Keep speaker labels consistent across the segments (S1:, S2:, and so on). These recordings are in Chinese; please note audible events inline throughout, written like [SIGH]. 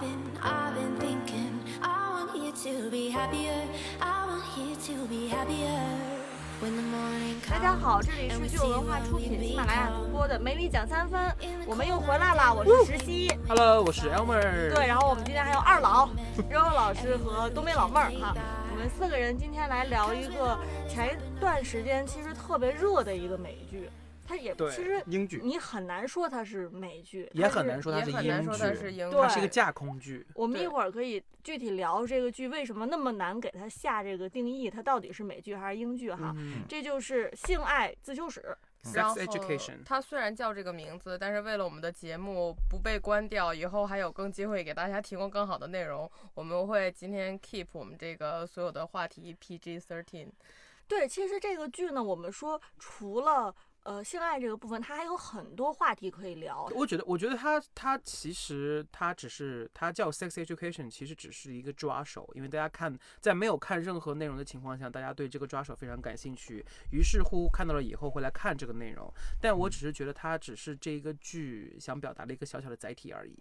S1: often I've been thinking I want you to be happier I want you to be happier
S2: 大家好，这里是具有文化出品、喜马拉雅独播的《美女讲三分》，我们又回来了，我是石溪。
S3: Hello，我是 L 妹儿。
S2: 对，然后我们今天还有二老，肉肉老师和东北老妹儿哈。我们四个人今天来聊一个前一段时间其实特别热的一个美剧，它也
S3: 对
S2: 其实
S3: 英剧
S2: 你很难说它是美剧，
S3: 也很难
S2: 说。
S3: 它是英剧，
S2: 对
S3: 它是一个架空剧。
S2: 我们一会儿可以具体聊这个剧为什么那么难给它下这个定义，它到底是美剧还是英剧哈？
S3: 嗯
S2: 这就是《性爱自修室》。
S4: 然后
S3: ，Sex Education。
S4: 它虽然叫这个名字，但是为了我们的节目不被关掉，以后还有更机会给大家提供更好的内容，我们会今天 keep 我们这个所有的话题 PG thirteen。
S2: 对，其实这个剧呢，我们说除了呃性爱这个部分，它还有很多话题可以聊。
S3: 我觉得，我觉得它它其实它只是它叫 sex education，其实只是一个抓手，因为大家看在没有看任何内容的情况下，大家对这个抓手非常感兴趣，于是乎看到了以后会来看这个内容。但我只是觉得它只是这一个剧想表达的一个小小的载体而已。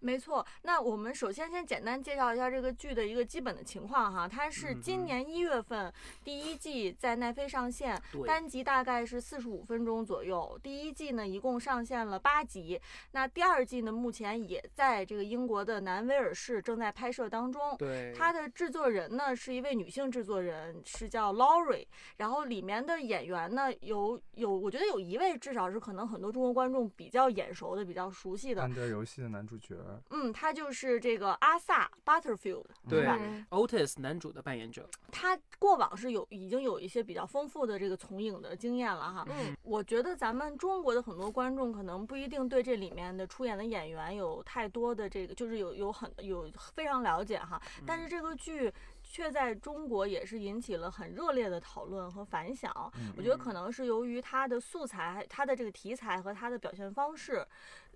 S2: 没错，那我们首先先简单介绍一下这个剧的一个基本的情况哈，它是今
S3: 嗯
S2: 年一月份第一季在奈飞上线，
S3: 对
S2: 单集大概是四十五分钟左右。第一季呢一共上线了八集，那第二季呢目前也在这个英国的南威尔士正在拍摄当中。
S3: 对，
S2: 它的制作人呢是一位女性制作人，是叫 Laurie。然后里面的演员呢有有，我觉得有一位至少是可能很多中国观众比较眼熟的、比较熟悉的
S5: 安。德游戏的男主角，
S2: 嗯，他就是这个阿萨 Butterfield，
S3: 对 Otis 男主的扮演者，
S2: 他过往是有已经有一些比较丰富的这个从影的经验了哈。
S4: 嗯，
S2: 我觉得咱们中国的很多观众可能不一定对这里面的出演的演员有太多的这个，就是有有很有非常了解哈。但是这个剧却在中国也是引起了很热烈的讨论和反响。
S5: 嗯
S2: 我觉得可能是由于它的素材、它的这个题材和它的表现方式，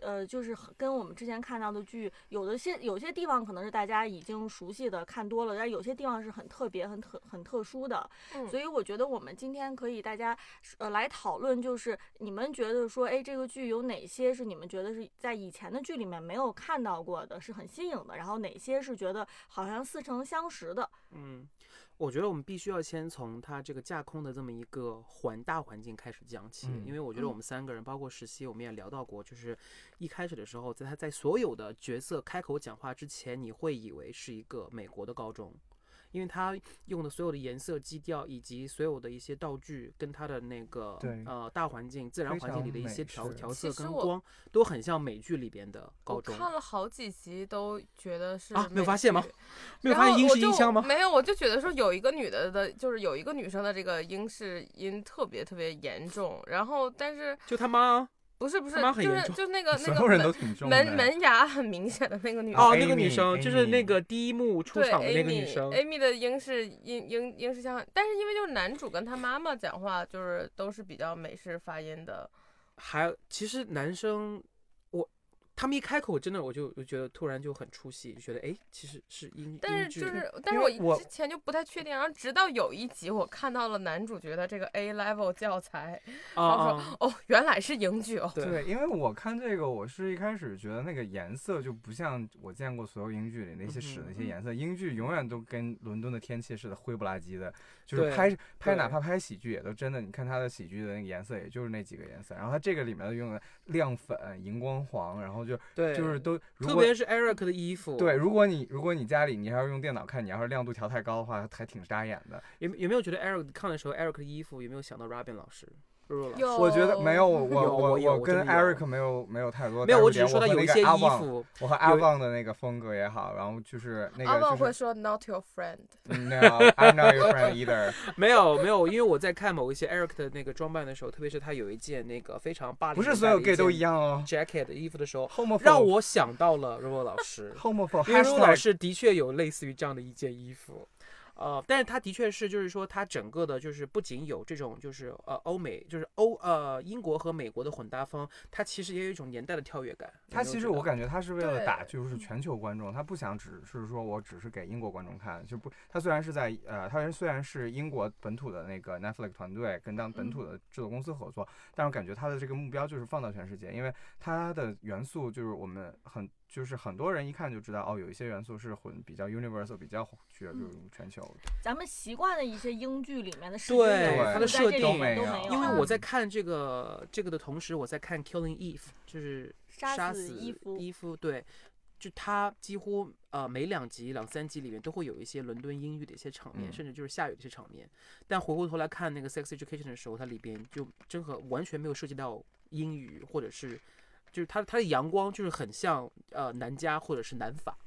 S2: 呃，就是跟我们之前看到的剧有的些有些地方可能是大家已经熟悉的看多了，但有些地方是很特别、很特很特殊的。
S4: 嗯
S2: 所以我觉得我们今天可以大家呃来讨论，就是你们觉得说，哎，这个剧有哪些是你们觉得是在以前的剧里面没有看到过的，是很新颖的，然后哪些是觉得好像似曾相识的？
S3: 嗯，我觉得我们必须要先从它这个架空的这么一个环大环境开始讲起，
S5: 嗯
S3: 因为我觉得我们三个人，包括实习，我们也聊到过，就是一开始的时候，在他在所有的角色开口讲话之前，你会以为是一个美国的高中。因为他用的所有的颜色基调以及所有的一些道具，跟他的那个呃大环境、自然环境里的一些调调色跟光，都很像美剧里边的高
S4: 我
S3: 中。
S4: 看了好几集都觉得是
S3: 啊没有发现吗没有发现英式音箱吗？
S4: 没有，我就觉得说有一个女的的，就是有一个女生的这个英式音特别特别严重，然后但是
S3: 就他妈
S4: 不是不是就是，就那个 [LAUGHS] 那
S5: 所有人都
S4: 个门
S5: 挺重的。
S4: 门门牙很明显的那个女
S3: 哦，那个女生就是那个第一幕出场的那个女生。
S4: Amy 的英式英英英式腔，但是因为就是男主跟他妈妈讲话就是都是比较美式发音的，
S3: 还其实男生，我他们一开口，真的我就我觉得突然就很出戏，就觉得哎，其实是英
S4: 但是就是但是我之前就不太确定，然后直到有一集我看到了男主角的这个 A level 教材，
S3: 啊
S4: 然后
S3: 啊
S4: 说哦原来是英剧哦，
S3: 对
S5: 对，因为我看这个，我是一开始觉得那个颜色就不像我见过所有英剧里那些屎的那些
S3: 嗯
S5: 颜色，英剧永远都跟伦敦的天气似的灰不拉几的，就是拍拍哪怕拍喜剧也都真的，你看他的喜剧的那个颜色也就是那几个颜色，然后他这个里面用的亮粉、荧光黄，然后就
S3: 对，
S5: 就是都如果
S3: 特别是 Eric 的衣服，
S5: 对，，如果你如果你家里你要是用电脑看，你要是亮度调太高的话，还挺扎眼的。
S3: 有有没有觉得 Eric 看的时候，Eric 的衣服有没有想到 Robin 老师？
S4: 有
S5: 我觉得没有，我 [LAUGHS] 我
S3: 我
S5: 跟 Eric 没有没有太多
S3: 没有，我只是说他
S5: 那个
S3: 有一些衣
S5: 阿旺
S3: 服，
S5: 我和阿
S3: 有
S5: 旺的那个风格也好，然后就是那个阿旺
S4: 会说 not your
S5: friend，No, [LAUGHS] I'm not your friend either。[LAUGHS]
S3: 没有没有，因为我在看某一些 Eric 的那个装扮的时候，特别是他有一件那个非常霸凌，
S5: 不是所有 gay 都一样哦。
S3: jacket 的衣服的时候让我想到了 Robo 老师。
S5: homophobe，
S3: 因为 Robo 老师的确有类似于这样的一件衣服，呃，但是他的确是就是说他整个的就是不仅有这种就是呃欧美就是欧呃英国和美国的混搭风，它其实也有一种年代的跳跃感。有
S5: 他其实我感觉他是为了打就是全球观众，他不想只是说我只是给英国观众看，就不他虽然是在呃他虽然是英国本土的那个 Netflix 团队跟当本土的制作公司合作，但是我感觉他的这个目标就是放到全世界，因为它的元素就是我们很就是很多人一看就知道，哦，有一些元素是混比较 universal，比较具有这种全球的。
S2: 咱们习惯的一些英剧里面的设定
S3: 对
S5: 它
S3: 的设定
S2: 都
S5: 没有，
S3: 因为
S2: 嗯
S3: 我在看这个这个的同时，我在看《Killing Eve》，就是
S2: 杀
S3: 杀死
S2: 死伊夫
S3: 伊夫，对，就他几乎呃每两集两三集里面都会有一些伦敦英语的一些场面，
S5: 嗯
S3: 甚至就是下雨的一些场面。但回过头来看那个《Sex Education》的时候，它里边就真和完全没有涉及到英语，或者是就是它它的阳光就是很像呃南加或者是南法。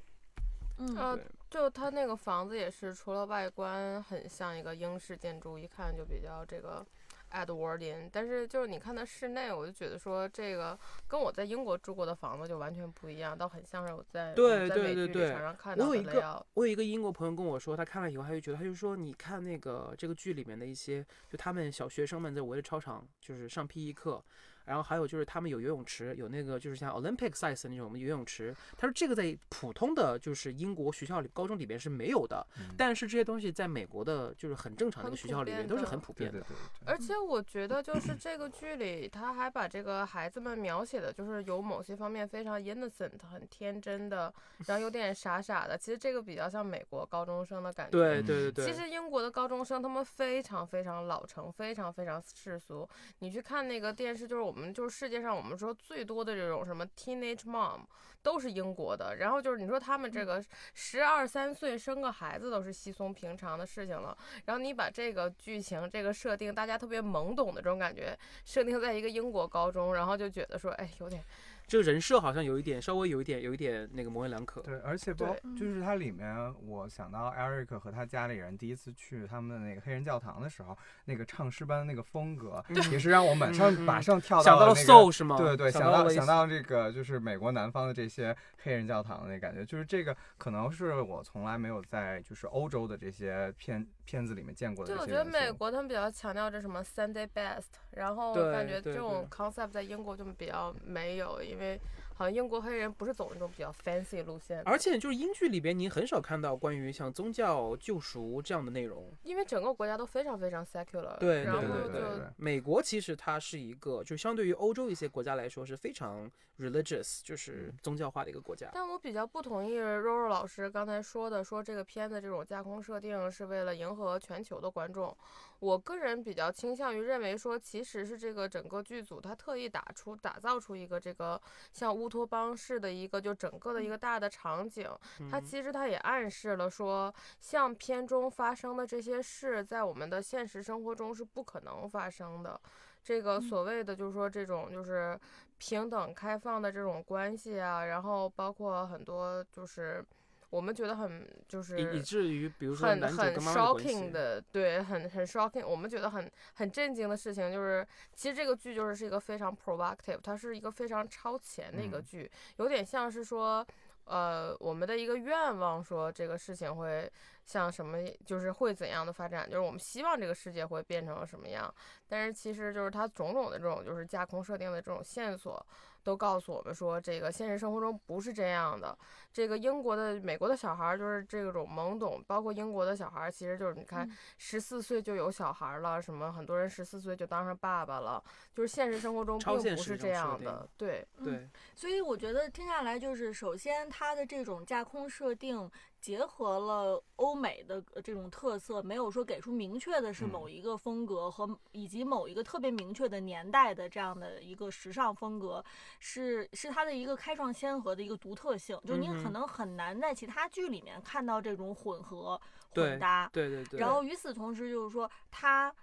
S2: 嗯，
S4: 就它那个房子也是，除了外观很像一个英式建筑，一看就比较这个 Edwardian，但是就是你看它室内，我就觉得说这个跟我在英国住过的房子就完全不一样，倒很像是我在
S3: 对
S4: 我在美剧里
S3: 对对对
S4: 常常看到
S3: 我有一个
S4: 的。
S3: 我有一个英国朋友跟我说，他看了以后，他就觉得，他就说，你看那个这个剧里面的一些，就他们小学生们在围着操场就是上 PE 课，然后还有就是他们有游泳池，有那个就是像 Olympic size 的那种游泳池。他说这个在普通的就是英国学校里、高中里边是没有的，
S5: 嗯
S3: 但是这些东西在美国的就是很正常的一个学校里面都是很普遍的。
S5: 对对对对。
S4: 而且我觉得，就是这个剧里，他还把这个孩子们描写的，就是有某些方面非常 innocent，很天真的，然后有点傻傻的。其实这个比较像美国高中生的感觉。
S3: 对对对对，
S4: 其实英国的高中生，他们非常非常老成，非常非常世俗。你去看那个电视，就是我们就是世界上我们说最多的这种什么 teenage mom，都是英国的。然后就是你说他们这个十二三岁生个孩子都是稀松平常的事情了。然后你把这个剧情、这个设定，大家特别懵懂的这种感觉，设定在一个英国高中，然后就觉得说，哎，有点
S3: 这个人设好像有一点，稍微有一点，有一点那个模棱两可。
S5: 对，而且包就是它里面，我想到 Eric 和他家里人第一次去他们的那个黑人教堂的时候，那个唱诗班的那个风格，也是让我马上马上跳
S3: 到了 Soul 是吗？
S5: 对对，
S3: 想
S5: 想到
S3: 了
S5: 想到这个就是美国南方的这些黑人教堂的那感觉，就是这个可能是我从来没有在就是欧洲的这些片片子里面见过的
S4: 对，我觉得美国他们比较强调这什么 Sunday best，然后感觉这种 concept 在英国就比较没有，因为好像英国黑人不是走那种比较 fancy 路线，
S3: 而且就是英剧里边，您很少看到关于像宗教救赎这样的内容。
S4: 因为整个国家都非常非常 secular，
S3: 对
S4: 然后
S5: 对
S3: 对
S5: 对对对
S3: 美国其实它是一个，就相对于欧洲一些国家来说是非常 religious，就是宗教化的一个国家。
S4: 但我比较不同意肉肉老师刚才说的，说这个片子这种架空设定是为了迎合全球的观众。我个人比较倾向于认为说，其实是这个整个剧组他特意打出、打造出一个这个像乌托邦式的一个就整个的一个大的场景。它
S3: 嗯
S4: 其实它也暗示了说，像片中发生的这些事，在我们的现实生活中是不可能发生的。这个所谓的就是说这种就是平等开放的这种关系啊，然后包括很多就是我们觉得很就是
S3: 以以至于比如说
S4: 很很 shocking 的，对，很很 shocking。我们觉得很很震惊的事情就是，其实这个剧就是是一个非常 provocative，它是一个非常超前的一个
S5: 嗯
S4: 剧，有点像是说，呃，我们的一个愿望，说这个事情会像什么，就是会怎样的发展，就是我们希望这个世界会变成什么样。但是其实就是它种种的这种就是架空设定的这种线索，都告诉我们说，这个现实生活中不是这样的。这个英国的、美国的小孩儿就是这种懵懂，包括英国的小孩儿，其实就是你看
S2: 嗯，
S4: 十四岁就有小孩儿了，什么很多人十四岁就当上爸爸了，就是现实生活中并不是这样的。对，
S3: 对，
S2: 所以我觉得听下来就是，首先它的这种架空设定结合了欧美的呃这种特色，没有说给出明确的是
S5: 嗯
S2: 某一个风格和以及某一个特别明确的年代的这样的一个时尚风格，是是它的一个开创先河的一个独特性，就你可能很难在其他剧里面看到这种混合混搭。
S3: 对对对。
S2: 然后与此同时，就是说他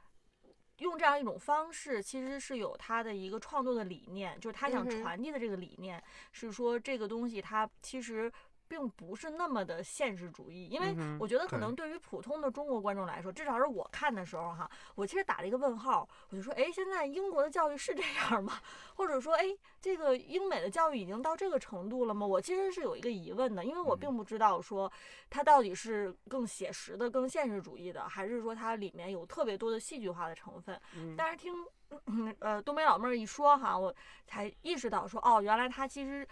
S2: 用这样一种方式，其实是有他的一个创作的理念，就是他想传递的这个理念、是说这个东西它其实。并不是那么的现实主义，因为我觉得可能对于普通的中国观众来说，至少是我看的时候哈，我其实打了一个问号，我就说，哎，现在英国的教育是这样吗？[LAUGHS] 或者说，哎，这个英美的教育已经到这个程度了吗？我其实是有一个疑问的，因为我
S5: 嗯
S2: 并不知道说它到底是更写实的、更现实主义的，还是说它里面有特别多的戏剧化的成分。
S3: 嗯
S2: 但是听呃东北老妹儿一说哈，我才意识到说，哦，原来它其实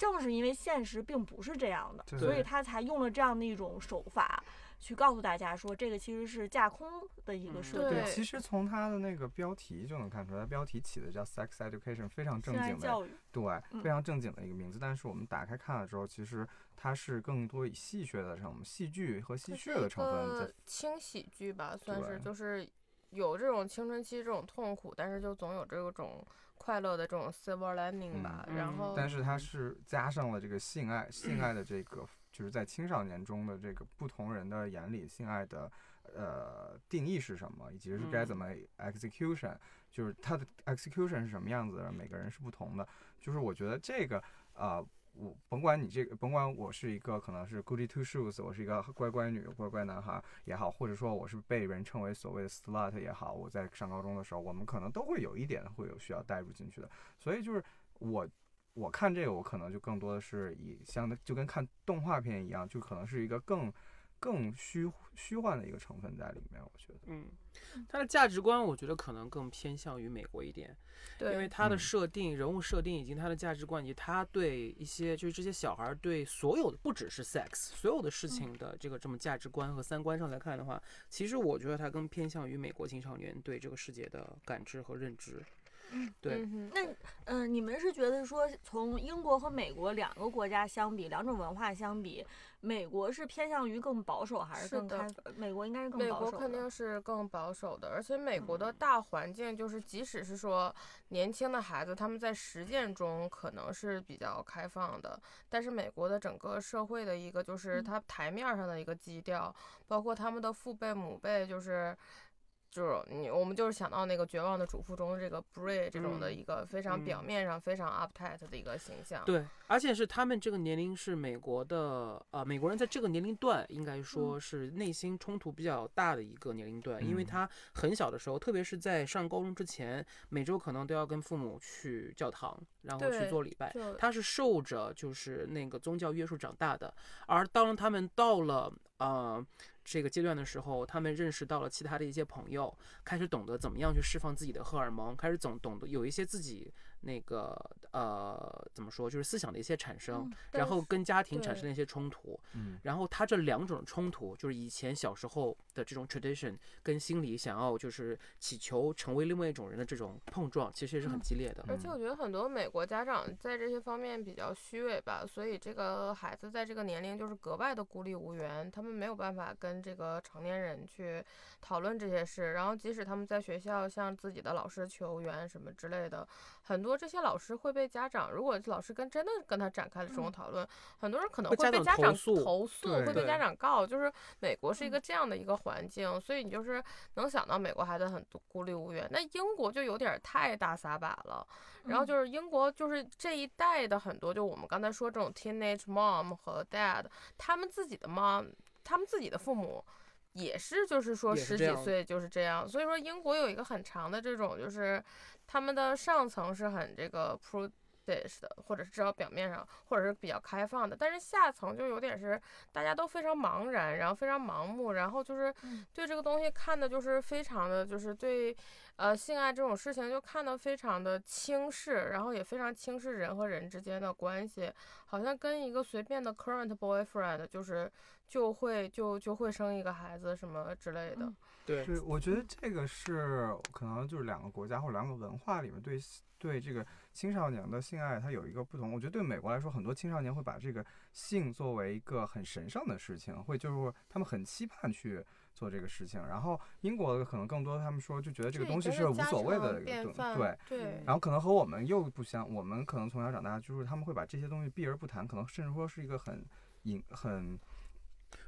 S2: 正是因为现实并不是这样的，所以他才用了这样的一种手法。去告诉大家说，这个其实是架空的一个
S3: 嗯
S2: 设定，
S4: 对
S5: 其实从它的那个标题就能看出来，标题起的叫 Sex Education，非常正经的
S2: 教育。
S5: 对，
S2: 嗯
S5: 非常正经的一个名字。但是我们打开看了之后，其实它是更多以戏谑的成分戏剧和戏谑的成分在
S4: 个轻喜剧吧，算是就是有这种青春期这种痛苦，但是就总有这种快乐的这种 silver lining 吧。然后，
S5: 但是它是加上了这个性爱，性爱的这个，就是在青少年中的这个不同人的眼里，性爱的呃定义是什么，以及是该怎么 execution，、就是它的 execution 是什么样子的，每个人是不同的。就是我觉得这个呃。我甭管你这个，甭管我是一个可能是 goody two shoes，我是一个乖乖女、乖乖男孩也好，或者说我是被人称为所谓的 slut 也好，我在上高中的时候，我们可能都会有一点会有需要带入进去的。所以就是我我看这个，我可能就更多的是以像，就跟看动画片一样，就可能是一个更更虚虚幻的一个成分在里面。我觉得，
S3: 嗯，它的价值观我觉得可能更偏向于美国一点，
S4: 对，
S3: 因为它的
S5: 嗯
S3: 设定、人物设定以及它的价值观，以及他对一些就是这些小孩儿对所有的不只是 sex 所有的事情的这个这么价值观和三观上来看的话，其实我觉得它更偏向于美国青少年对这个世界的感知和认知。对，
S4: 嗯对
S2: 那嗯、呃你们是觉得说，从英国和美国两个国家相比，两种文化相比，美国是偏向于更保守，还是更开放？美国应该是更保守美。
S4: 国肯定是更保守的，而且美国的
S2: 嗯
S4: 大环境就是，即使是说年轻的孩子，他们在实践中可能是比较开放的，但是美国的整个社会的一个就是
S2: 嗯
S4: 它台面上的一个基调，包括他们的父辈母辈，就是。就是你，我们就是想到那个《绝望的主妇》中这个 Bray 这种的
S3: 嗯
S4: 一个非常表
S3: 嗯。
S4: 面上非常 uptight 的一个形象。
S3: 对，而且是他们这个年龄是美国的，呃，美国人在这个年龄段应该说是内心冲突比较大的一个年龄段，因为
S5: 嗯。
S3: 他很小的时候，特别是在上高中之前，每周可能都要跟父母去教堂，然后去做礼拜，他是受着就是那个宗教约束长大的，而当他们到了呃这个阶段的时候，他们认识到了其他的一些朋友，开始懂得怎么样去释放自己的荷尔蒙，开始总懂得有一些自己那个呃怎么说，就是思想的一些产生，
S2: 嗯
S3: 然后跟家庭产生了一些冲突，
S5: 嗯，
S3: 然后他这两种冲突，就是以前小时候的这种 tradition 跟心理想要就是祈求成为另外一种人的这种碰撞，其实也是很
S2: 嗯
S3: 激烈的。
S4: 而且我觉得很多美国家长在这些方面比较虚伪吧，所以这个孩子在这个年龄就是格外的孤立无援，他们没有办法跟这个成年人去讨论这些事。然后即使他们在学校向自己的老师求援什么之类的，很多这些老师会被家长，如果老师跟真的跟他展开了这种
S2: 嗯
S4: 讨论，很多人可能
S3: 会
S4: 被家长
S3: 长投诉
S4: 投诉，会被家长告。就是美国是一
S2: 嗯
S4: 个这样的一个环境，所以你就是能想到美国孩子很多孤立无援。那英国就有点太大撒把了。然后
S2: 嗯
S4: 就是英国，就是这一代的很多，就我们刚才说这种 teenage mom 和 dad，他们自己的 mom，他们自己的父母也是，就是说十几岁就是这样。所以说英国有一个很长的这种，就是他们的上层是很这个 prudish 的，或者是至少表面上，或者是比较开放的，但是下层就有点是大家都非常茫然，然后非常盲目，然后就是
S2: 嗯
S4: 对这个东西看的就是非常的就是对。呃，性爱这种事情就看得非常的轻视，然后也非常轻视人和人之间的关系，好像跟一个随便的 current boyfriend 就是就会就就会生一个孩子什么之类的。
S2: 嗯
S3: 对，
S5: 是，我觉得这个是可能就是两个国家或者两个文化里面对对这个青少年的性爱它有一个不同。我觉得对美国来说，很多青少年会把这个性作为一个很神圣的事情，会就是他们很期盼去做这个事情。然后英国的可能更多他们说就觉得这个东西是无所谓的对。
S4: 对
S5: 然后可能和我们又不相，我们可能从小长大，就是他们会把这些东西避而不谈，可能甚至说是一个很隐很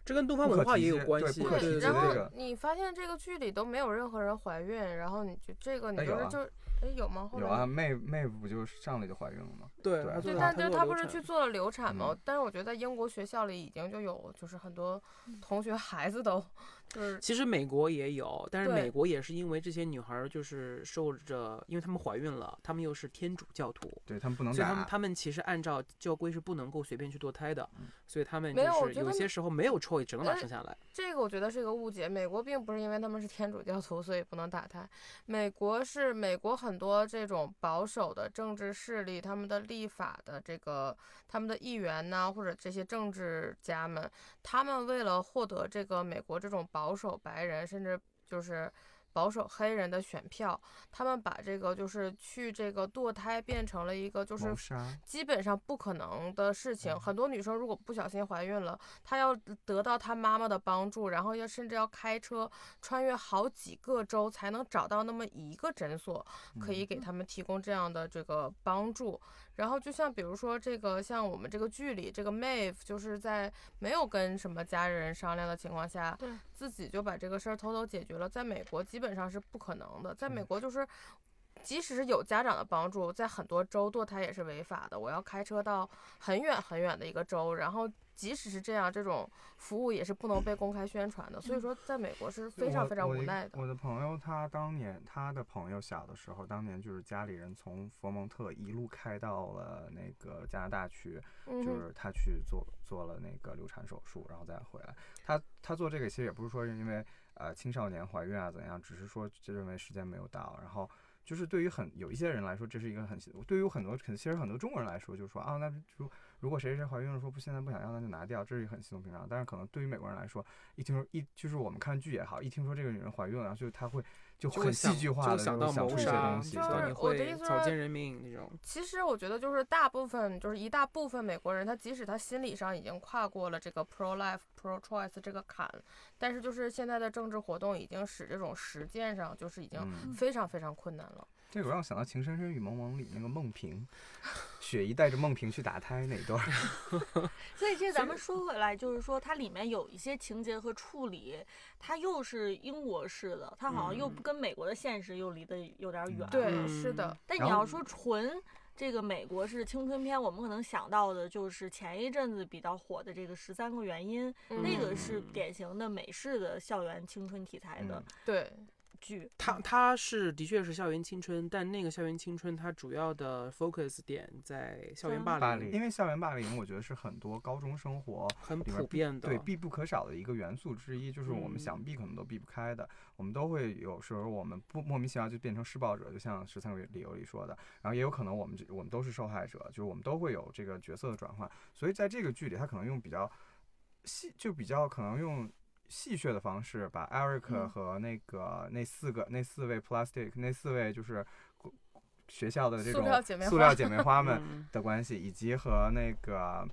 S3: 这跟东方文化也有关系。对对
S4: 然后你发现这个剧里都没有任何人怀孕，然后你就这个你
S5: 哎有啊
S4: 就是就哎有吗？后来
S5: 有啊，妹妹夫不就上来就怀孕了吗？
S3: 对，
S5: 对
S4: 对，但就是他不是去做了流产吗？
S5: 嗯
S4: 但是我觉得在英国学校里已经就有，就是很多
S2: 嗯
S4: 同学孩子都就是
S3: 其实美国也有，但是美国也是因为这些女孩儿就是受着，因为她们怀孕了，她们又是天主教徒，
S5: 对她们不能打，
S3: 所以她们他们其实按照教规是不能够随便去堕胎的
S5: 嗯，
S3: 所以她们
S4: 没有我
S3: 就是有些时候没有 choice，只能把生下来。
S4: 这个我觉得是一个误解。美国并不是因为他们是天主教徒所以不能打胎，美国是美国很很多这种保守的政治势力，他们的立法的这个他们的议员呐，或者这些政治家们，他们为了获得这个美国这种保守白人，甚至就是。保守黑人的选票，他们把这个就是去这个堕胎变成了一个就是基本上不可能的事情。
S5: 嗯
S4: 很多女生如果不小心怀孕了，她要得到她妈妈的帮助，然后要甚至要开车穿越好几个州才能找到那么一个诊所，可以给他们提供这样的这个帮助。然后就像比如说这个，像我们这个剧里这个 Maeve，就是在没有跟什么家人商量的情况下
S2: 对，
S4: 自己就把这个事儿偷偷解决了。在美国基本上是不可能的，在美
S5: 嗯
S4: 国就是。即使是有家长的帮助，在很多州堕胎也是违法的。我要开车到很远很远的一个州，然后即使是这样，这种服务也是不能被公开宣传的。所以说，在美国是非常非常无奈的。
S5: 我的朋友他当年他的朋友小的时候，当年就是家里人从佛蒙特一路开到了那个加拿大去，就是他去做做了那个流产手术，然后再回来。他他做这个其实也不是说是因为呃青少年怀孕啊怎样，只是说就认为时间没有到，然后。就是对于很有一些人来说，这是一个很对于很多其实很多中国人来说，就是说啊，那如如果谁谁谁怀孕了，说不现在不想要，那就拿掉，这是很稀松平常。但是可能对于美国人来说，一听说一就是我们看剧也好，一听说这个女人怀孕了，然后就他会就
S3: 会想
S5: 戏剧化
S3: 想到
S5: 想出一些
S3: 谋杀，
S5: 东西，
S4: 就是
S5: 对
S3: 对你
S4: 我的意
S3: 会草菅人命那种。
S4: 其实我觉得就是大部分，就是一大部分美国人，他即使他心理上已经跨过了这个 pro life pro choice 这个坎，但是就是现在的政治活动已经使这种实践上就是已经
S5: 嗯，
S4: 非常非常困难了。
S5: 这个让我想到《情深深雨蒙蒙》里那个孟平，[LAUGHS] 雪姨带着孟平去打胎那一段儿，[LAUGHS]
S2: 所以这咱们说回来，就是说它里面有一些情节和处理，它又是英国式的，它好像又
S3: 不
S2: 跟美国的现实又离得有点远。
S4: 对，
S3: 嗯
S4: 是的，
S2: 但你要说纯这个美国式青春片，我们可能想到的就是前一阵子比较火的这个《十三个原因》，那个是
S3: 嗯
S2: 典型的美式的校园青春题材的
S5: 嗯。
S4: 对，
S2: 剧。
S3: 它它是的确是校园青春，但那个校园青春它主要的 focus 点在校园
S2: 嗯
S3: 霸凌，
S5: 霸凌，因为校园霸凌，我觉得是很多高中生活
S3: 很普遍的。
S5: 对必不可少的一个元素之一，就是我们
S3: 嗯
S5: 想避可能都避不开的。我们都会有时候我们不莫名其妙就变成施暴者，就像《十三个理由》里说的。然后也有可能我们这我们都是受害者，就是我们都会有这个角色的转换。所以在这个剧里，他可能用比较细，就比较可能用。戏谑的方式把 Eric
S2: 嗯。
S5: 和那个、那四个那四位 Plastic 那四位就是学校的这
S4: 塑
S5: 种
S4: 料姐妹
S5: 塑料姐妹花们
S3: 嗯。
S5: 的关系，以及和那个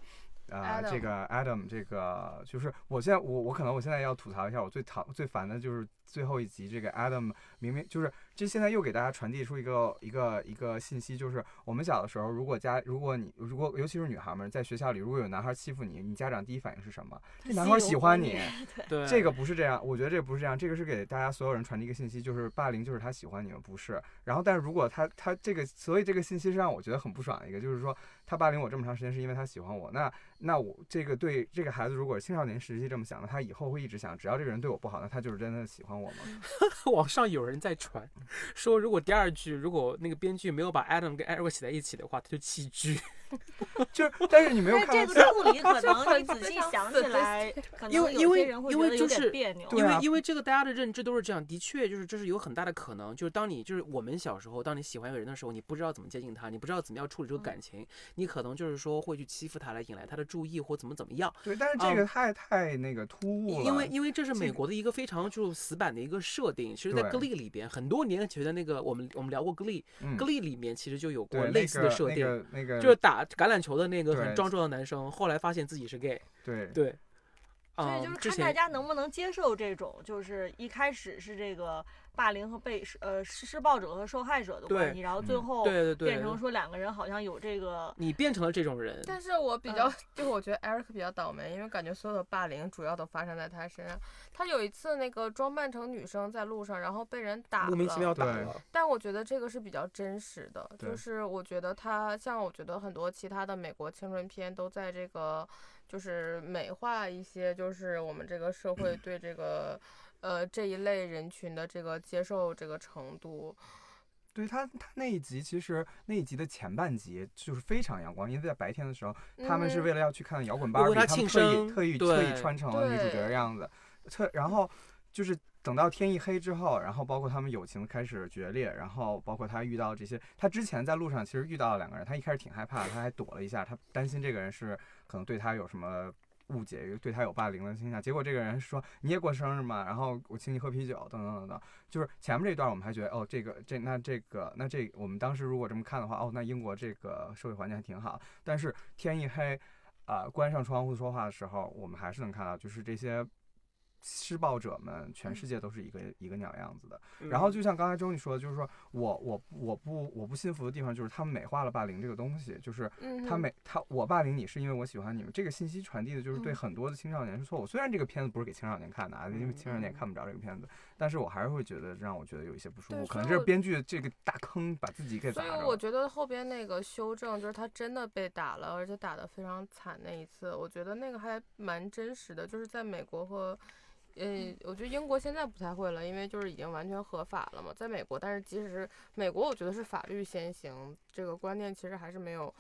S5: 呃这个 Adam 这个，就是我现在我我可能我现在要吐槽一下，我最讨最烦的就是最后一集这个 Adam 明明就是这现在又给大家传递出一个一个一个信息，就是我们小的时候，如果家如果你如果尤其是女孩们在学校里，如果有男孩欺负你，你家长第一反应是什么？这男孩喜欢你。[LAUGHS]
S3: 对
S5: 这个不是这样，我觉得这不是这样，这个是给大家所有人传递一个信息，就是霸凌就是他喜欢你们，不是。然后，但是如果他他这个，所以这个信息是让我觉得很不爽的一个，就是说他霸凌我这么长时间是因为他喜欢我，那那我这个对这个孩子，如果青少年时期这么想，那他以后会一直想，只要这个人对我不好，那他就是真的喜欢我吗？[LAUGHS]
S3: 网上有人在传说，如果第二句如果那个编剧没有把 Adam 跟 Eric 写在一起的话，他就弃剧。[LAUGHS]
S5: 就是，但是你没有
S2: 但是这
S5: 看到
S2: 个处理 [LAUGHS] 可能 [LAUGHS] 你仔细想起来，可能
S3: 因为
S2: 有
S3: 因为因
S2: 些人会觉得有
S3: 为就是
S2: 点别扭。
S3: 因为因为这个大家的认知都是这样，的确就是这是有很大的可能，就是当你就是我们小时候，当你喜欢一个人的时候，你不知道怎么接近他，你不知道怎么样处理这个感情，你可能就是说会去欺负他来引来他的注意或怎么怎么样。
S5: 对，但是这个太太那个突兀了，
S3: 因为因为这是美国的一个非常就死板的一个设定，其实，在
S5: 对
S3: Glee 里边，很多年前的那个我们我们聊过 Glee，Glee、
S5: 嗯
S3: Glee 里面其实就有过类似的设定，
S5: 那个那个、那个、
S3: 就是打橄榄球的那个很
S5: 对
S3: 壮壮的男生，后来发现自己是 gay，
S5: 对。
S3: 对，
S2: 所以就是，看大家能不能接受这种，就是一开始是这个霸凌和被呃施施暴者和受害者的关系，然后最
S5: 嗯
S2: 后
S3: 对对对，
S2: 变成说两个人好像有这个
S3: 你变成了这种人，
S4: 但是我比较，就是我觉得 Eric 比较倒霉，因为感觉所有的霸凌主要都发生在他身上。他有一次那个装扮成女生在路上，然后被人打
S3: 莫名其妙打了。
S4: 但我觉得这个是比较真实的，就是我觉得他像我觉得很多其他的美国青春片都在这个就是美化一些就是我们这个社会对这个呃这一类人群的这个接受这个程度。
S5: 对他他那一集其实那一集的前半集就是非常阳光，因为在白天的时候，他们是
S4: 嗯
S5: 为了要去看摇滚芭比，
S3: 为他
S5: 们特意特意特意穿成了女主角的样子，特然后。就是等到天一黑之后，然后包括他们友情开始决裂，然后包括他遇到这些，他之前在路上其实遇到了两个人，他一开始挺害怕，他还躲了一下，他担心这个人是可能对他有什么。误解，对他有霸凌的倾向，结果这个人说你也过生日嘛？然后我请你喝啤酒，等等等等。就是前面这段我们还觉得哦，这个这那这个那这我们当时如果这么看的话，哦，那英国这个社会环境还挺好。但是天一黑，啊，关上窗户说话的时候，我们还是能看到，就是这些。施暴者们，全世界都是一个一个鸟样子的。然后就像刚才周你说的，就是说我我我不我不信服的地方，就是他们美化了霸凌这个东西，就是他美他我霸凌你是因为我喜欢你们，这个信息传递的就是对很多的青少年是错误。虽然这个片子不是给青少年看的啊，因为青少年看不着这个片子，但是我还是会觉得让我觉得有一些不舒服。可能这是编剧这个大坑把自己给砸了
S4: 所以我觉得后边那个修正，就是他真的被打了，而且打得非常惨那一次，我觉得那个还蛮真实的，就是在美国和。嗯，我觉得英国现在不太会了，因为就是已经完全合法了嘛，在美国。但是即使是美国，我觉得是法律先行，这个观念其实还是没有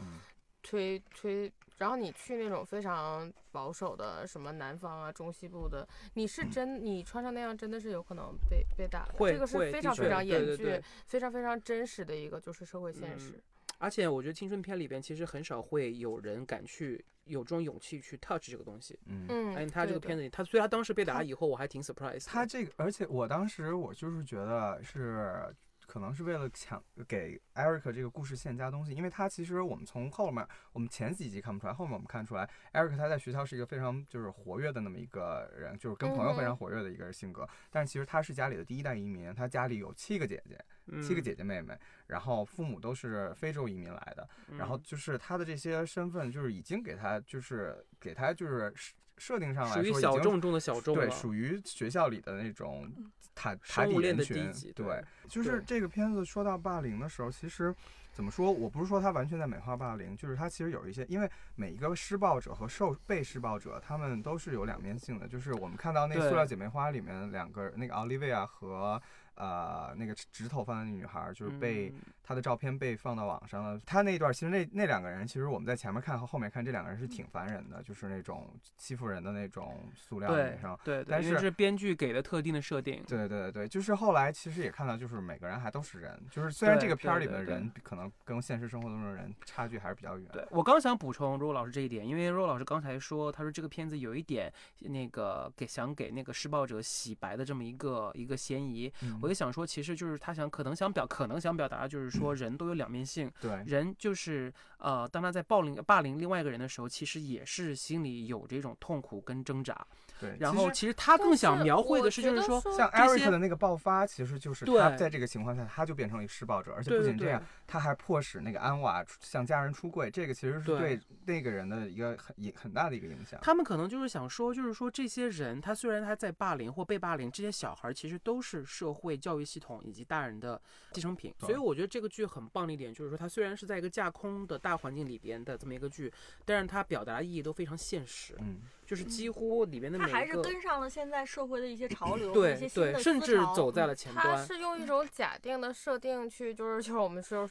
S4: 推推。然后你去那种非常保守的什么南方啊、中西部的，你是真你穿上那样真的是有可能被被打的，这个是非常非常严峻、非常非常真实的一个就是社会现实。
S3: 而且我觉得青春片里边其实很少会有人敢去有这种勇气去 touch 这个东西。
S5: 嗯
S4: 嗯，
S3: 哎，他这个片子里，他所以他当时被打以后，我还挺 surprise。
S5: 他这个，而且我当时我就是觉得是。可能是为了抢给 Eric 这个故事线加东西，因为他其实我们从后面我们前几集看不出来，后面我们看出来，Eric 他在学校是一个非常就是活跃的那么一个人，就是跟朋友非常活跃的一个性格。但是其实他是家里的第一代移民，他家里有七个姐姐，七个姐姐妹妹，然后父母都是非洲移民来的，然后就是他的这些身份就是已经给他就是给他就是设定上来说
S3: 属于小众中的小众，
S5: 对，属于学校里的那种。塔塔底人群，对，就是这个片子说到霸凌的时候，其实怎么说？我不是说他完全在美化霸凌，就是他其实有一些，因为每一个施暴者和受被施暴者，他们都是有两面性的。就是我们看到那《塑料姐妹花》里面两个，那个 Olivia 和。呃，那个直头发的女孩，就是被她的照片被放到网上了。他那一段，其实那那两个人，其实我们在前面看和后面看，这两个人是挺烦人的，就是那种欺负人的那种塑料女生。
S3: 对，
S5: 但
S3: 是是编剧给的特定的设定。
S5: 对对对，就是后来其实也看到，就是每个人还都是人，就是虽然这个片儿里的人可能跟现实生活中的人差距还是比较远。
S3: 对我刚想补充若老师这一点，因为若老师刚才说，他说这个片子有一点那个给想给那个施暴者洗白的这么一个一个嫌疑，我就想说，其实就是。就是他想，可能想表，可能想表达，就是 [CLEARS THROAT] 说人都有两面性。
S5: 对，
S3: 人就是呃，当他在暴凌霸凌另外一个人的时候，其实也是心里有这种痛苦跟挣扎。
S5: 对，
S3: 然后其实他更想描绘的是，就是说，
S5: 像 Eric 的那个爆发，其实就是他在这个情况下，他就变成了一个施暴者，而且不仅这样，他还迫使那个安瓦向家人出柜，这个其实是对那个人的一个很很大的一个影响。
S3: 他们可能就是想说，就是说这些人，他虽然他在霸凌或被霸凌，这些小孩其实都是社会教育系统以及大人的继承品。所以我觉得这个剧很棒的一点就是说，它虽然是在一个架空的大环境里边的这么一个剧，但是它表达意义都非常现实。
S5: 嗯。
S3: 就是几乎里面的每个，
S2: 他还是跟上了现在社会的一些潮流，
S3: 对对，甚至走在了前端。
S4: 他是用一种假定的设定去，就是就是我们说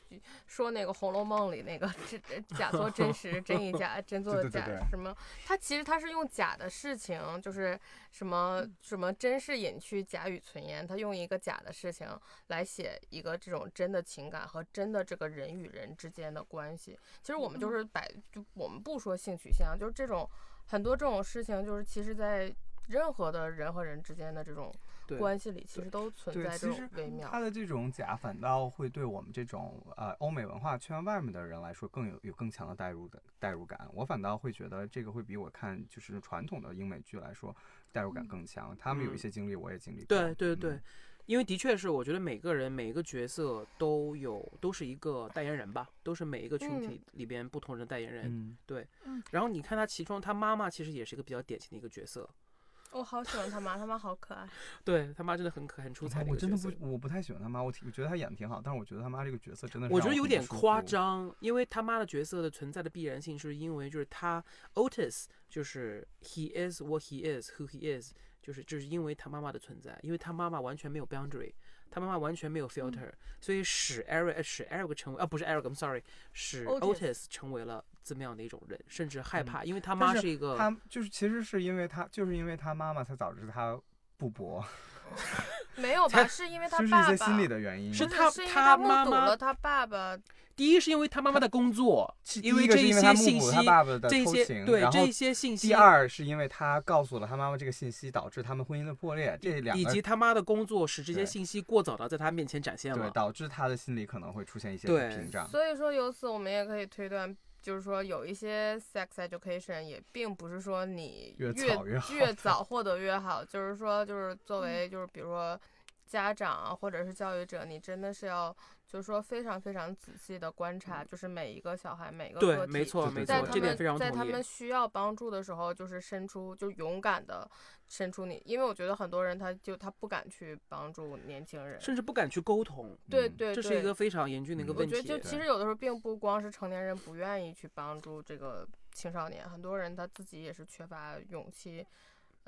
S4: 说那个《红楼梦》里那个真假作真实，真亦假，真作假什么？他其实他是用假的事情，就是什么什么真是隐去，假语存焉。他用一个假的事情来写一个这种真的情感和真的这个人与人之间的关系。其实我们就是摆，就我们不说性取向，就是这种。很多这种事情，就是其实，在任何的人和人之间的这种关系里，其实都存在这种微妙。
S5: 他的这种假，反倒会对我们这种呃欧美文化圈外面的人来说，更有有更强的代入的代入感。我反倒会觉得这个会比我看就是传统的英美剧来说，代入感更强。他们有一些经历，我也经历过。
S3: 对对对。因为的确是，我觉得每个人每一个角色都有都是一个代言人吧，都是每一个群体里边不同人的代言人。对，然后你看他其中，他妈妈其实也是一个比较典型的一个角色。
S4: 我好喜欢他妈，他妈好可爱。[LAUGHS]
S3: 对他妈真的很可很出彩。
S5: 我真的不，我不太喜欢他妈，我挺我觉得他演的挺好，但是我觉得他妈这个角色真的是，
S3: 我觉得有点夸张，因为他妈的角色的存在的必然性，是因为就是他 Otis 就是 He is what he is, who he is。就是就是因为他妈妈的存在，因为他妈妈完全没有 boundary，他妈妈完全没有 filter，所以使 Eric 使 Eric 成为啊不是 Eric，I'm sorry，使 Otis 成为了这么样的一种人，甚至害怕，因为他妈
S5: 是
S3: 一个，
S5: 他就是其实是因为他就是因为他妈妈才导致他不博。[LAUGHS]
S4: 没有吧？[LAUGHS] 是因为他
S5: 就是一
S4: 爸爸
S5: 些心理的原因。
S4: 是
S3: 是他他妈妈
S4: 了他爸爸
S3: 第一是因为他妈妈的工作，
S5: 是
S3: 因为这
S5: 一
S3: 些信息
S5: 他，爸爸的
S3: 这些
S5: 偷情，
S3: 对这些信息，
S5: 第二是因为他告诉了他妈妈这个信息，导致他们婚姻的破裂，这两
S3: 以及他妈的工作使这些信息过早的在他面前展现了。
S5: 对导致他的心理可能会出现一些
S3: 对
S5: 屏障。
S4: 所以说，由此我们也可以推断，就是说有一些 sex education 也并不是说你
S5: 越
S4: 越
S5: 早越好
S4: 越早获得越好，就是说，就是作为就是比如说家长啊，或者是教育者，你真的是要就是说非常非常仔细的观察，就是每一个小孩每个
S3: 对
S4: 个，体
S3: 没错
S5: 对对对，
S3: 没错这点
S4: 在他们
S3: 非常
S4: 在他们。需要帮助的时候，就是伸出，就勇敢的伸出你，因为我觉得很多人他就他不敢去帮助年轻人。
S3: 甚至不敢去沟通，
S5: 嗯
S4: 对对对
S3: 这是一个非常严峻的一个
S5: 嗯
S3: 问题。
S4: 我觉得就其实有的时候并不光是成年人不愿意去帮助这个青少年，很多人他自己也是缺乏勇气，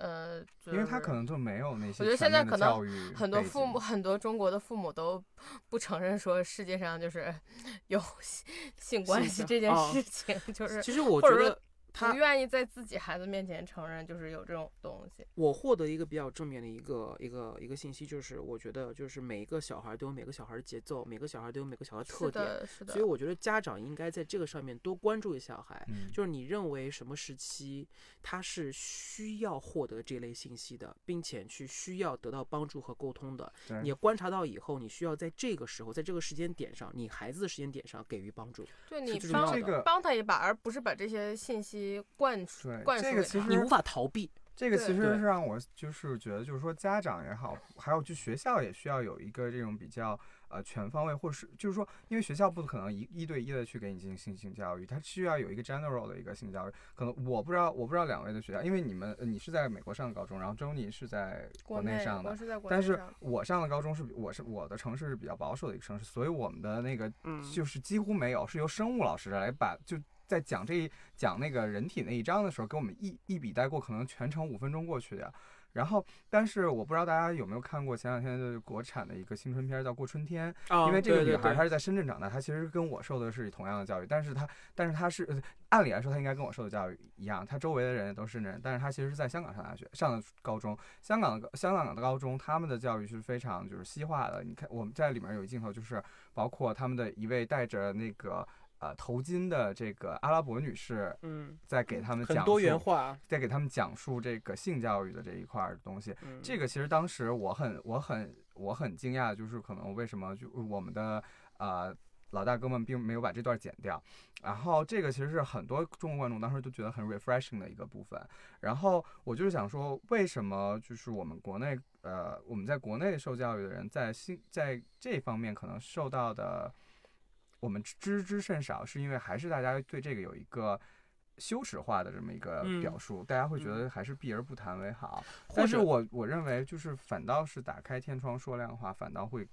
S4: 呃，就
S5: 因为他可能就没有那些
S4: 我觉得现在可能很多父母，很多中国的父母都不承认说世界上就是 [LAUGHS] 有性性关系这件
S3: 哦
S4: 事情，就是
S3: 其实我
S4: 或者说
S3: 觉得他
S4: 不愿意在自己孩子面前承认就是有这种东西。
S3: 我获得一个比较正面的一个一个一个信息，就是我觉得就是每一个小孩都有每个小孩的节奏，每个小孩都有每个小孩的特点，
S4: 是的，是的
S3: 所以。我觉得家长应该在这个上面多关注一下小孩。
S5: 嗯，
S3: 就是你认为什么时期他是需要获得这类信息的，并且去需要得到帮助和沟通的，你观察到以后，你需要在这个时候，在这个时间点上，你孩子的时间点上给予帮助。
S4: 对你
S3: 是最
S4: 帮
S3: 重要的
S5: 这个
S4: 帮他一把，而不是把这些信息灌输
S5: 对
S4: 灌输给他
S5: 这个其实
S3: 你无法逃避。
S5: 这个其实是让我就是觉得，就是说家长也好，还有就学校也需要有一个这种比较呃全方位，或者是就是说，因为学校不可能一一对一的去给你进行性性教育，它需要有一个 general 的一个性教育。可能我不知道，我不知道两位的学校，因为你们呃你是在美国上的高中，然后周妮是在
S4: 国
S5: 内上的
S4: 我。是在国
S5: 但是我上的高中是我是我的城市是比较保守的一个城市，所以我们的那个
S3: 嗯
S5: 就是几乎没有，是由生物老师来把就在讲这一讲那个人体那一章的时候，给我们一一笔带过，可能全程五分钟过去的。然后，但是我不知道大家有没有看过前两天的国产的一个青春片儿叫《过春天》，
S3: 啊
S5: 因为这个女孩她是在深圳长大，她其实跟我受的是同样的教育，但是她但是她是呃按理来说她应该跟我受的教育一样，她周围的人也都是深圳人，但是她其实是在香港上大学上的高中，香港的香港的高中他们的教育是非常就是西化的，你看我们在里面有一镜头就是包括他们的一位带着那个。呃，头巾的这个阿拉伯女士
S3: 嗯，
S5: 在给他们讲
S3: 很多元
S5: 述，
S3: 化。
S5: 在给他们讲述这个性教育的这一块儿的东西。
S3: 嗯，
S5: 这个其实当时我很我很我很惊讶，就是可能为什么就我们的呃老大哥们并没有把这段剪掉。然后这个其实是很多中国观众当时都觉得很 refreshing 的一个部分。然后我就是想说，为什么就是我们国内呃我们在国内受教育的人在性在这方面可能受到的我们知之甚少，是因为还是大家对这个有一个。羞耻化的这么一个
S3: 嗯
S5: 表述，大家会觉
S3: 嗯
S5: 得还是避而不谈为好。
S3: 或者
S5: 但是我我认为就是反倒是打开天窗说亮话，反倒会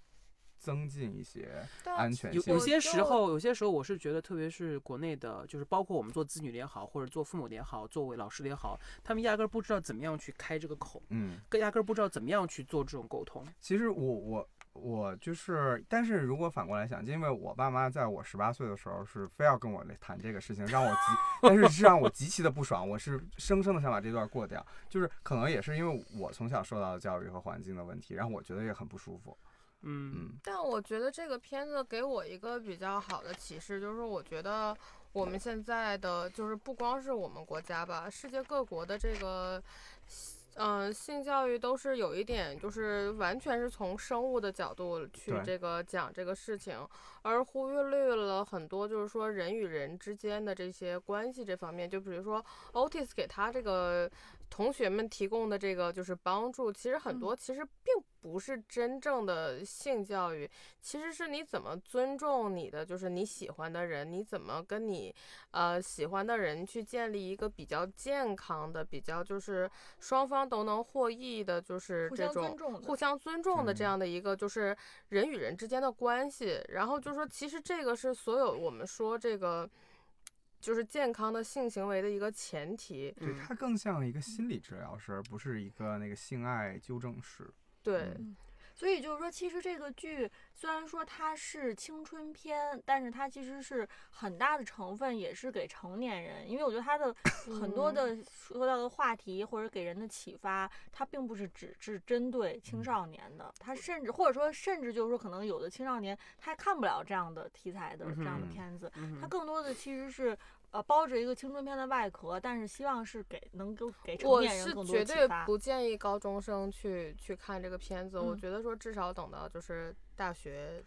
S5: 增进一些安全性。
S3: 有有些时候，有些时候我是觉得，特别是国内的，就是包括我们做子女的也好，或者做父母的也好，作为老师的也好，他们压根儿不知道怎么样去开这个口，
S5: 嗯，
S3: 更压根儿不知道怎么样去做这种沟通。
S5: 其实我我我就是，但是如果反过来想，因为我爸妈在我十八岁的时候是非要跟我来谈这个事情，让我极，[LAUGHS] 但是是让我极其的不爽，我是生生的想把这段过掉，就是可能也是因为我从小受到的教育和环境的问题，让我觉得也很不舒服。
S3: 嗯
S5: 嗯
S4: 但我觉得这个片子给我一个比较好的启示，就是说我觉得我们现在的就是不光是我们国家吧，世界各国的这个。嗯，性教育都是有一点，就是完全是从生物的角度去这个讲这个事情，而忽略了很多就是说人与人之间的这些关系这方面。就比如说 Otis 给他这个同学们提供的这个就是帮助，其实很多其实并不是真正的性教育，其实是你怎么尊重你的就是你喜欢的人，你怎么跟你呃喜欢的人去建立一个比较健康的、比较就是双方都能获益的，就是
S2: 互
S4: 这种
S2: 相尊重
S4: 互相尊重的这
S5: 嗯
S4: 样的一个就是人与人之间的关系。然后就说，其实这个是所有我们说这个就是健康的性行为的一个前提。
S5: 对，
S3: 嗯
S5: 它更像一个心理治疗师，而不是一个那个性爱纠正师。
S4: 对，
S5: 嗯。
S2: 所以就是说，其实这个剧虽然说它是青春片，但是它其实是很大的成分也是给成年人，因为我觉得它的 [LAUGHS] 很多的说到的话题或者给人的启发，它并不是只是针对青少年的，它甚至或者说甚至就是说可能有的青少年他看不了这样的题材的这样的片子，
S3: 嗯哼。
S2: 它更多的其实是。呃，包着一个青春片的外壳，但是希望是给能够给成
S4: 我
S2: 年人更多
S4: 是绝对。不建议高中生去去看这个片子。我
S2: 嗯
S4: 觉得说至少等到就是大学，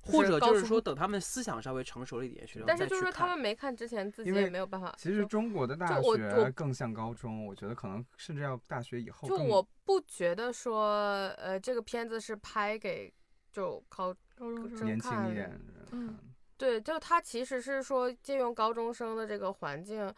S3: 或者就是说，等他们思想稍微成熟了一点，学
S4: 但是就是说他们没看之前，自己也没有办法。
S5: 其实中国的大学更像高中，我觉得可能甚至要大学以后。
S4: 就我不觉得说，呃，这个片子是拍给就高
S2: 高中生
S5: 年轻
S4: 看
S5: 一点的人。
S4: 对，就他其实是说借用高中生的这个环境，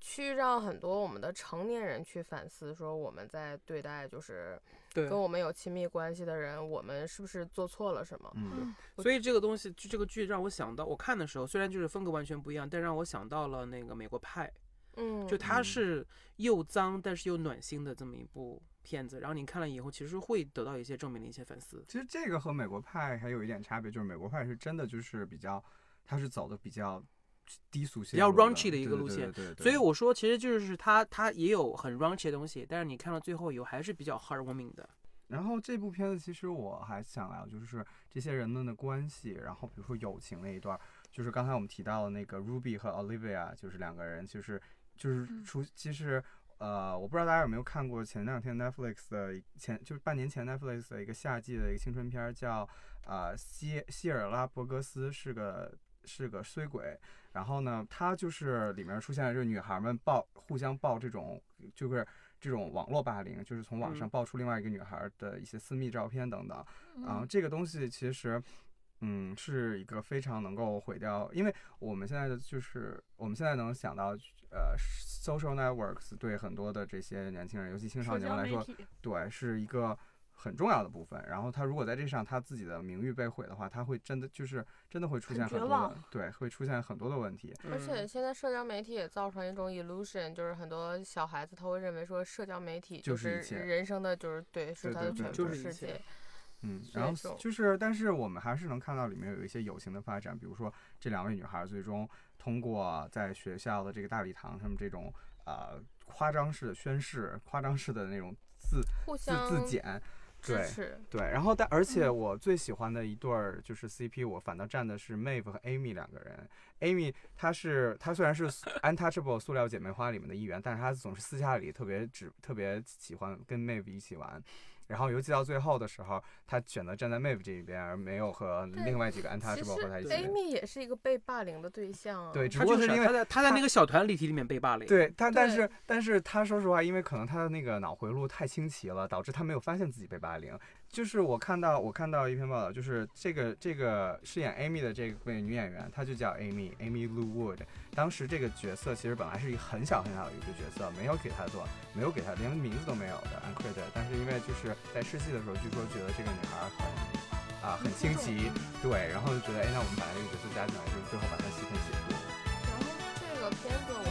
S4: 去让很多我们的成年人去反思，说我们在对待就是
S3: 对
S4: 跟我们有亲密关系的人，我们是不是做错了什么？
S5: 嗯，
S3: 所以这个东西，就这个剧让我想到，我看的时候虽然就是风格完全不一样，但让我想到了那个美国派，
S4: 嗯，
S3: 就它
S5: 嗯
S3: 是又脏但是又暖心的这么一部片子，然后你看了以后，其实会得到一些正面的一些反思。
S5: 其实这个和美国派还有一点差别，就是美国派是真的就是比较，它是走的比较低俗些
S3: 比较 raunchy 的一个路线
S5: 对对对
S3: 所以我说，其实就是它它也有很 raunchy 的东西，但是你看到最后以后还是比较 heartwarming 的。
S5: 然后这部片子其实我还想聊，就是这些人们的关系，然后比如说友情那一段，就是刚才我们提到的那个 Ruby 和 Olivia，就是两个人，就是就是
S2: 嗯
S5: 出，其实呃，我不知道大家有没有看过前两天 Netflix 的前就是半年前 Netflix 的一个夏季的一个青春片儿，叫呃希希尔拉伯格斯是个是个衰鬼，然后呢，他就是里面出现了就是女孩们爆互相爆这种就是。这种网络霸凌，就是从网上
S3: 嗯。
S5: 爆出另外一个女孩的一些私密照片等等，然
S2: 后
S5: 这个东西其实，嗯，是一个非常能够毁掉，因为我们现在的就是我们现在能想到，呃，social networks 对很多的这些年轻人，尤其青少年来说，对，是一个很重要的部分。然后他如果在这上他自己的名誉被毁的话，他会真的就是真的会出现很多
S2: 绝望
S5: 的，对，会出现很多的问题。
S4: 而且
S3: 嗯
S4: 现在社交媒体也造成一种 illusion，就是很多小孩子他会认为说社交媒体
S5: 就是
S4: 人生的就是对是他的全部世界。
S5: 嗯，然后就是，但是我们还是能看到里面有一些友情的发展，比如说这两位女孩最终通过在学校的这个大礼堂上面这种呃夸张式的宣誓、夸张式的那种自自
S4: 互相
S5: 自检，对
S4: 支持，
S5: 对，然后但而且
S2: 嗯
S5: 我最喜欢的一对儿就是 CP，我反倒站的是 Maeve 和 Amy 两个人。Amy 她是她虽然是 Untouchable 塑料姐妹花里面的一员，但是她总是私下里特别只特别喜欢跟 Maeve 一起玩。然后尤其到最后的时候，他选择站在 Maeve 这一边，而没有和另外几个
S4: 其
S5: Untouchable
S4: 实
S5: 和她一起。
S4: Amy 也是一个被霸凌的对象啊。
S5: 对，只
S3: 他就是
S5: 因为
S3: 他在他在那个小团体体里面被霸凌。
S5: 对他，但是但是他说实话，因为可能他的那个脑回路太清奇了，导致他没有发现自己被霸凌。就是我看到我看到一篇报道，就是这个这个饰演 Amy 的这位女演员，她就叫 Amy Amy Lou Wood。当时这个角色其实本来是一个很小很小的一个角色，没有给她做，没有给她连名字都没有的 uncredited。但是因为就是在试戏的时候，据说觉得这个女孩很啊很清奇，对，然后就觉得哎，那我们把这个角色加进来，就是最后把她戏份写住。
S4: 然后这个片子我